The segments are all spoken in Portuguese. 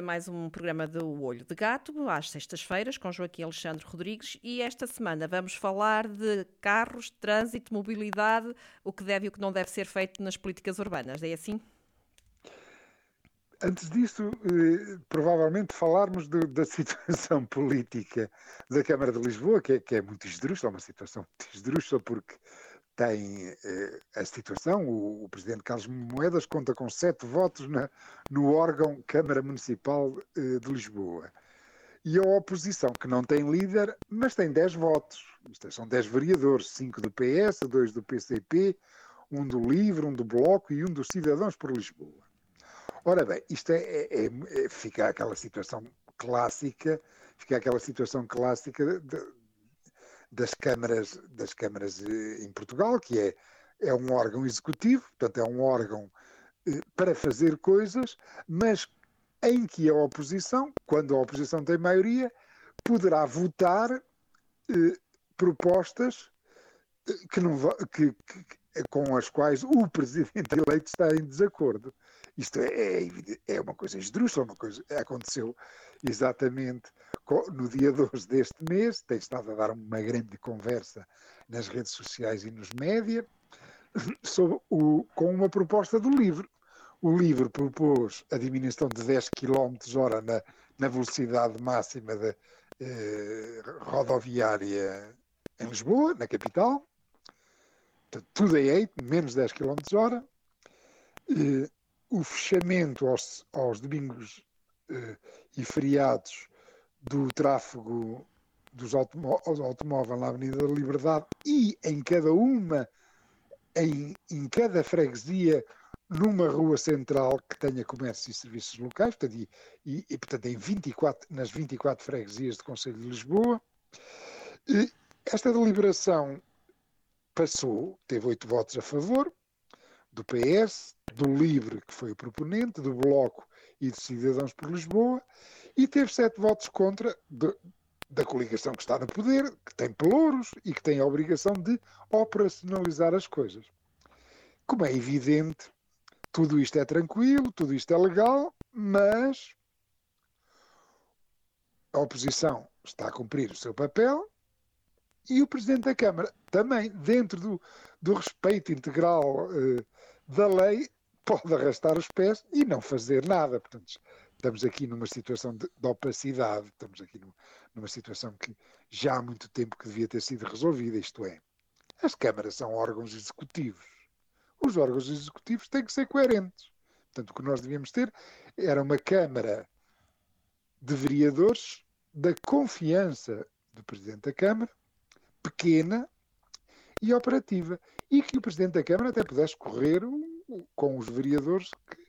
A mais um programa do Olho de Gato, às sextas-feiras, com Joaquim Alexandre Rodrigues. E esta semana vamos falar de carros, trânsito, mobilidade, o que deve e o que não deve ser feito nas políticas urbanas. É assim? Antes disso, eh, provavelmente falarmos de, da situação política da Câmara de Lisboa, que é, que é muito esdrúxula, uma situação muito esdrúxula, porque tem eh, a situação, o, o, presidente Carlos Moedas conta com sete votos na, no órgão Câmara Municipal eh, de Lisboa. E a oposição, que não tem líder, mas tem dez votos. Isto é, são dez vereadores, cinco do PS, dois do PCP, um do LIVRE, um do Bloco e um dos Cidadãos por Lisboa. Ora bem, isto é, é, é, é fica aquela situação clássica, fica aquela situação clássica de, das câmaras, das câmaras eh, em Portugal, que é, é um órgão executivo, portanto é um órgão eh, para fazer coisas, mas em que a oposição, quando a oposição tem maioria, poderá votar eh, propostas eh, que não, que, que, com as quais o presidente eleito está em desacordo. Isto é, é, é uma coisa esdrúxula, uma coisa aconteceu exatamente no dia 12 deste mês, tem estado a dar uma grande conversa nas redes sociais e nos média, sobre o, com uma proposta do livro. O livro propôs a diminuição de 10 km hora na, na velocidade máxima da eh, rodoviária em Lisboa, na capital. tudo é 8, menos 10 km hora. Eh, o fechamento aos, aos domingos eh, e feriados do tráfego dos automó automóveis na Avenida da Liberdade e em cada uma, em, em cada freguesia, numa rua central que tenha comércio e serviços locais, portanto, e, e, portanto em 24, nas 24 freguesias do Conselho de Lisboa. E esta deliberação passou, teve oito votos a favor, do PS, do LIVRE, que foi o proponente, do Bloco e de Cidadãos por Lisboa, e teve sete votos contra de, da coligação que está no poder, que tem pelouros e que tem a obrigação de operacionalizar as coisas. Como é evidente, tudo isto é tranquilo, tudo isto é legal, mas a oposição está a cumprir o seu papel e o Presidente da Câmara também, dentro do, do respeito integral uh, da lei, pode arrastar os pés e não fazer nada. Portanto, estamos aqui numa situação de, de opacidade, estamos aqui numa, numa situação que já há muito tempo que devia ter sido resolvida, isto é, as câmaras são órgãos executivos. Os órgãos executivos têm que ser coerentes. Portanto, o que nós devíamos ter era uma Câmara de vereadores da confiança do Presidente da Câmara, pequena e operativa, e que o Presidente da Câmara até pudesse correr com os vereadores que,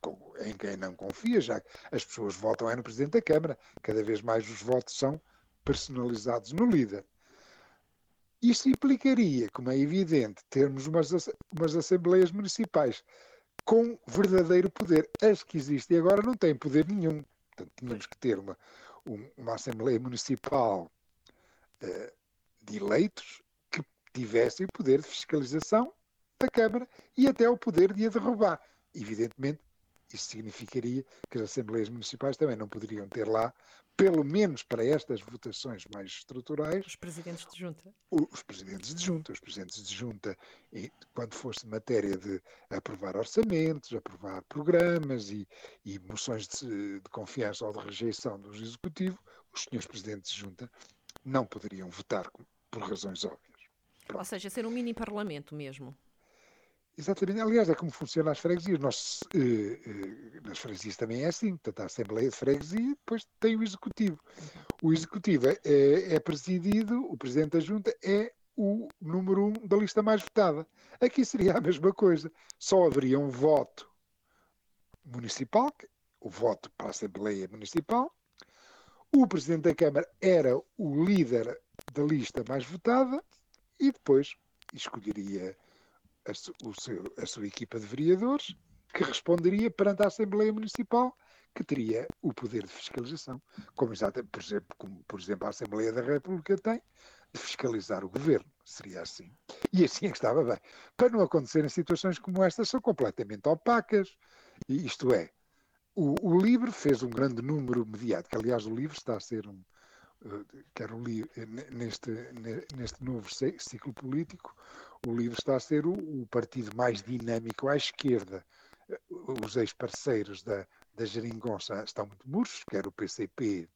com, em quem não confia, já que as pessoas votam é no Presidente da Câmara, cada vez mais os votos são personalizados no líder. Isto implicaria, como é evidente, termos umas, umas assembleias municipais com verdadeiro poder. As que existem agora não têm poder nenhum. Portanto, tínhamos que ter uma, uma Assembleia Municipal uh, de eleitos que tivessem poder de fiscalização da Câmara e até o poder de a derrubar. Evidentemente, isso significaria que as Assembleias Municipais também não poderiam ter lá, pelo menos para estas votações mais estruturais, os presidentes de junta. Os presidentes de junta. Os presidentes de junta, e, quando fosse matéria de aprovar orçamentos, aprovar programas e, e moções de, de confiança ou de rejeição do Executivo, os senhores presidentes de junta não poderiam votar por razões óbvias. Pronto. Ou seja, ser um mini-parlamento mesmo. Exatamente. Aliás, é como funciona as freguesias. Nós, eh, eh, nas freguesias também é assim. Portanto, a Assembleia de Freguesia depois tem o Executivo. O Executivo é, é, é, presidido, o Presidente da Junta é o número um da lista mais votada. Aqui seria a mesma coisa. Só haveria um voto municipal, o voto para a Assembleia Municipal. O Presidente da Câmara era o líder da lista mais votada e depois escolheria a, seu, a sua equipa de vereadores que responderia perante a Assembleia Municipal que teria o poder de fiscalização, como, por, exemplo, como por exemplo a Assembleia da República tem, de fiscalizar o governo. Seria assim. E assim é que estava bem. Para não acontecerem situações como estas, são completamente opacas. E isto é, o, o LIVRE fez um grande número mediático. Aliás, o LIVRE está a ser um. Uh, quero neste, neste novo ciclo político, o LIVRE está a ser o, o partido mais dinâmico à esquerda. Os ex-parceiros da, da Geringonça estão muito murchos, quer o PCP,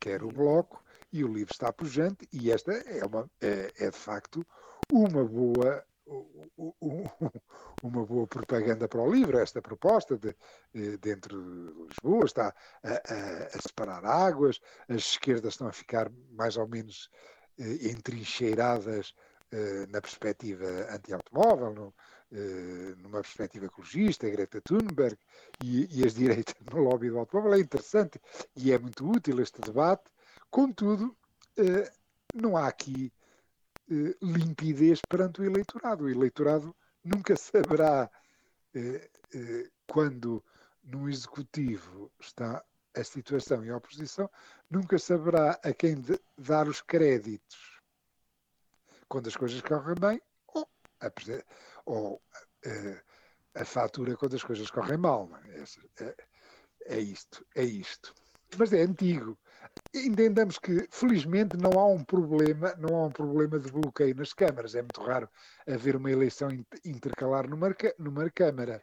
quer o Bloco, e o livro está pujante, e esta é, uma, é, é de facto uma boa uma boa propaganda para o livro, esta proposta de, eh, dentro de Lisboa, está a, a, a, separar águas, as esquerdas estão a ficar mais ou menos eh, entrincheiradas na perspectiva anti-automóvel, eh, numa perspectiva ecologista, Greta Thunberg, e, e, as direitas no lobby do automóvel. É interessante e é muito útil este debate. Contudo, eh, não há aqui eh, limpidez perante o eleitorado. O eleitorado nunca saberá quando num executivo está a situação em oposição, nunca saberá a quem dar os créditos quando as coisas correm bem ou ou uh, a fatura quando as coisas correm mal. É? é, é isto, é isto. Mas é antigo. Entendamos que, felizmente, não há um problema, não há um problema de bloqueio nas câmaras. É muito raro haver uma eleição intercalar numa, numa câmara.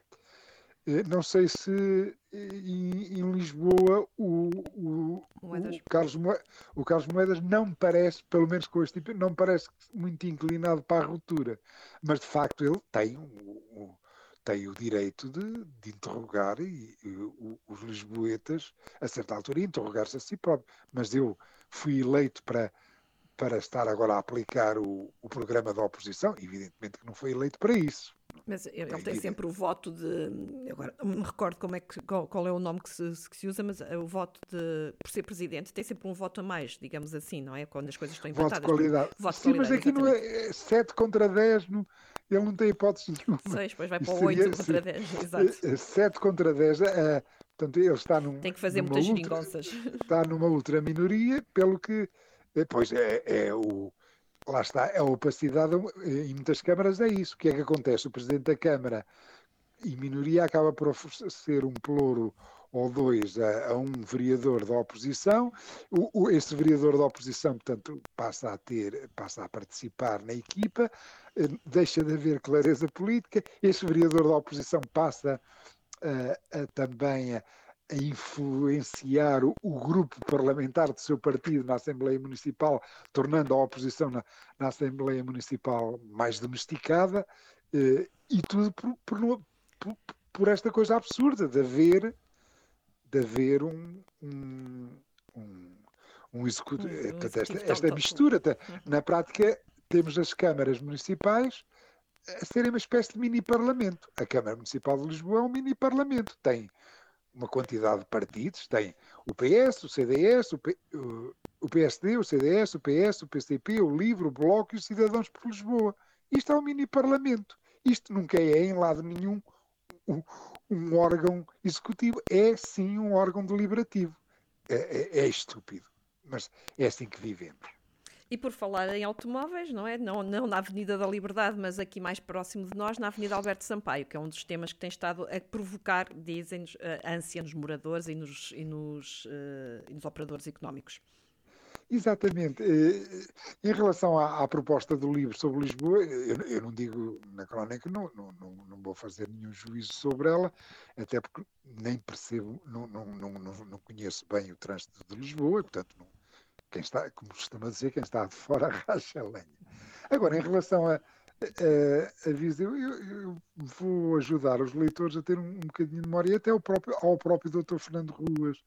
Eh, não sei se em, em Lisboa o, o, o, Carlos Moedas, o Carlos Moedas não parece, pelo menos com este tipo, não parece muito inclinado para a ruptura. Mas de facto ele tem o, tem o direito de, de interrogar e, e, os lisboetas, a certa altura, interrogar-se a si próprio. Mas eu fui eleito para para estar agora a aplicar o, o programa da oposição, evidentemente que não foi eleito para isso. Mas ele tem sempre o voto de. Agora não me recordo como é que, qual, qual é o nome que se, que se, usa, mas o voto de. Por ser presidente, tem sempre um voto a mais, digamos assim, não é? Quando as coisas estão empatadas. Voto de qualidade. Voto Sim, qualidade, mas aqui não é 7 contra 10, não, ele não tem hipótese nenhuma. 6, depois vai para o 8 contra 10, exato. 7 eh, contra 10, é, portanto, ele está num. Tem que fazer muitas geringonças. Está numa ultra minoria, pelo que Pois é, é o. Lá está, a opacidade em muitas câmaras é isso. O que é que acontece? O Presidente da Câmara, em minoria, acaba por oferecer um ploro ou dois a, a, um vereador da oposição. O, o, esse vereador da oposição, portanto, passa a ter, passa a participar na equipa, eh, deixa de haver clareza política. Esse vereador da oposição passa uh, a, também a, a influenciar o, o, grupo parlamentar do seu partido na Assembleia Municipal, tornando a oposição na, na Assembleia Municipal mais domesticada, eh, e tudo por, por, por, por, esta coisa absurda de haver, de haver um, um, um, um executivo, um esta, esta mistura. Uhum. Na prática, temos as câmaras municipais a serem uma espécie de mini-parlamento. A Câmara Municipal de Lisboa é um mini-parlamento. Tem uma quantidade de partidos, tem o PS, o CDS, o, P, o PSD, o CDS, o PS, o PCP, o LIVRE, o Bloco e os Cidadãos por Lisboa. Isto é um mini-parlamento. Isto nunca é, em lado nenhum, um, um, órgão executivo. É, sim, um órgão deliberativo. É, é, é estúpido, mas é assim que vivemos. E por falar em automóveis, não é? Não, não na Avenida da Liberdade, mas aqui mais próximo de nós, na Avenida Alberto Sampaio, que é um dos temas que tem estado a provocar, dizem-nos, ânsia nos moradores e nos, e nos, uh, e nos operadores económicos. Exatamente. Eh, em relação à, à, proposta do livro sobre Lisboa, eu, eu não digo na crónica, não, não, não, vou fazer nenhum juízo sobre ela, até porque nem percebo, não, não, não, não conheço bem o trânsito de Lisboa, portanto não, quem está, como costuma dizer, quem está de fora racha a lenha. Agora, em relação a, a, a Viseu, eu, eu, vou ajudar os leitores a ter um, um bocadinho de memória, e até ao próprio, ao próprio Dr. Fernando Ruas.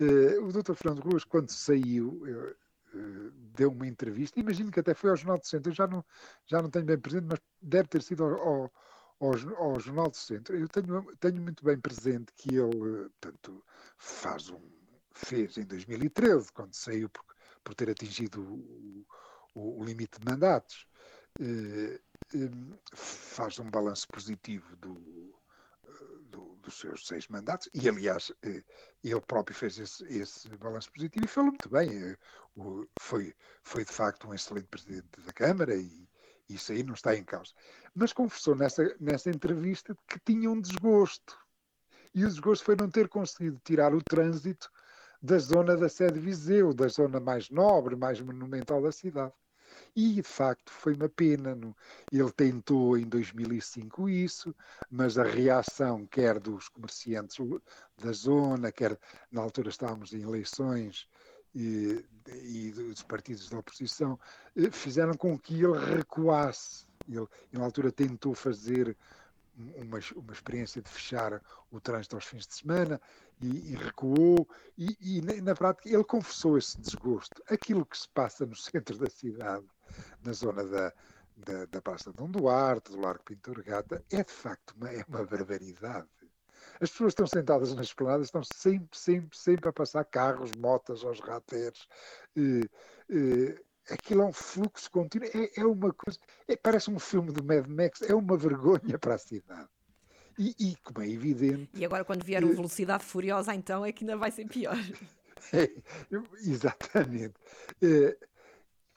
Uh, o Dr. Fernando Ruas, quando saiu, eu, uh, deu uma entrevista, imagino que até foi ao Jornal do Centro, eu já não, já não tenho bem presente, mas deve ter sido ao, ao, ao, ao Jornal do Centro. Eu tenho, tenho muito bem presente que ele, portanto, faz um, fez em 2013, quando saiu, porque por ter atingido o, o, o limite de mandatos, eh, eh, faz um balanço positivo do, do, dos seus seis mandatos, e aliás, eh, ele próprio fez esse, esse balanço positivo e falou muito bem. Eh, foi, foi de facto um excelente presidente da Câmara e isso aí não está em causa. Mas confessou nessa, nessa entrevista que tinha um desgosto. E o desgosto foi não ter conseguido tirar o trânsito da zona da sede Viseu, da zona mais nobre, mais monumental da cidade. E, de facto, foi uma pena. Ele tentou em 2005 isso, mas a reação, quer dos comerciantes da zona, quer na altura estávamos em eleições e, e dos partidos da oposição, eh, fizeram com que ele recuasse. Ele, na altura, tentou fazer uma, uma experiência de fechar o trânsito aos fins de semana e, e recuou e, e, na prática ele confessou esse desgosto. Aquilo que se passa no centro da cidade na zona da, da, da Praça de Dom Duarte, do Largo Pintor Gata, é de facto uma, é uma barbaridade. As pessoas estão sentadas nas esplanadas, estão sempre, sempre, sempre a passar carros, motas aos rateres. Eh, eh, aquilo é um fluxo contínuo, é, é uma coisa, é, parece um filme de Mad Max, é uma vergonha para a cidade. E, e como é evidente. E agora, quando vier uma velocidade furiosa, então é que ainda vai ser pior. É, exatamente. É,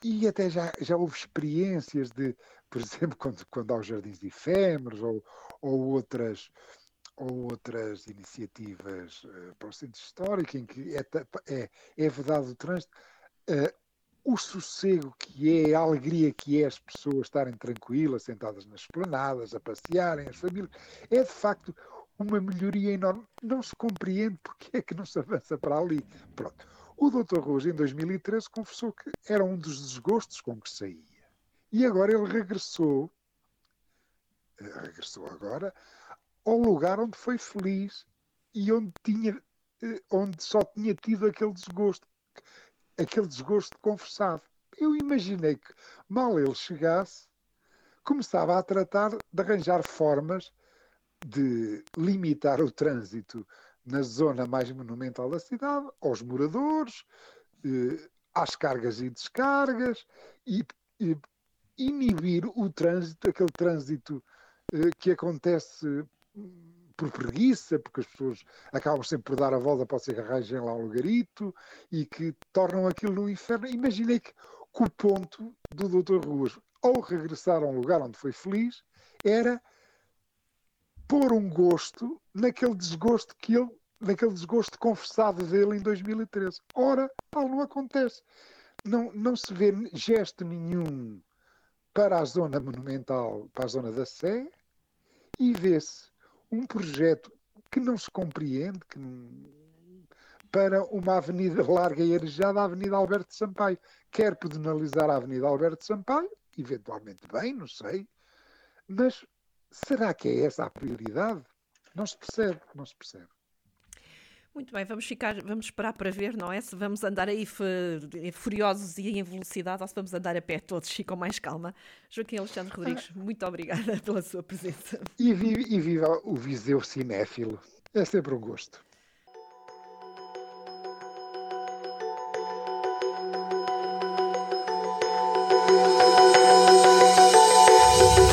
e até já, já houve experiências de, por exemplo, quando, quando há os jardins efêmeros ou, ou outras ou outras iniciativas uh, para o centro histórico em que é, é, é vedado o trânsito, uh, o sossego que é, a alegria que é as pessoas estarem tranquilas, sentadas nas esplanadas, a passearem, as famílias, é de facto uma melhoria enorme. Não se compreende porque é que não se avança para ali. Pronto. O Dr. Rojo, em 2013, confessou que era um dos desgostos com que saía. E agora ele regressou, eh, regressou agora, ao lugar onde foi feliz e onde, tinha, eh, onde só tinha tido aquele desgosto, aquele desgosto confessado. Eu imaginei que, mal ele chegasse, começava a tratar de arranjar formas de limitar o trânsito na zona mais monumental da cidade, aos moradores, eh, às cargas e descargas, e, e, inibir o trânsito, aquele trânsito eh, que acontece por preguiça, porque as pessoas acabam sempre por dar a volta para se arranjem lá um lugarito e que tornam aquilo no inferno. Imaginei que, que o ponto do Dr. Ruas, ao regressar a um lugar onde foi feliz, era pôr um gosto naquele desgosto que ele, naquele desgosto confessado dele em 2013. Ora, tal não acontece. Não, não se vê gesto nenhum para a zona monumental, para a zona da Sé, e vê-se um projeto que não se compreende, que para uma avenida larga e arejada, a Avenida Alberto Sampaio. Quer pedonalizar a Avenida Alberto Sampaio, eventualmente bem, não sei, mas Será que é essa a prioridade? Não se percebe, não se percebe. Muito bem, vamos ficar, vamos esperar para ver, não é? Se vamos andar aí furiosos e em velocidade ou se vamos andar a pé todos e com mais calma. Joaquim Alexandre Rodrigues, ah. muito obrigada pela sua presença. E viva, e viva o Viseu cinéfilo. É sempre um gosto.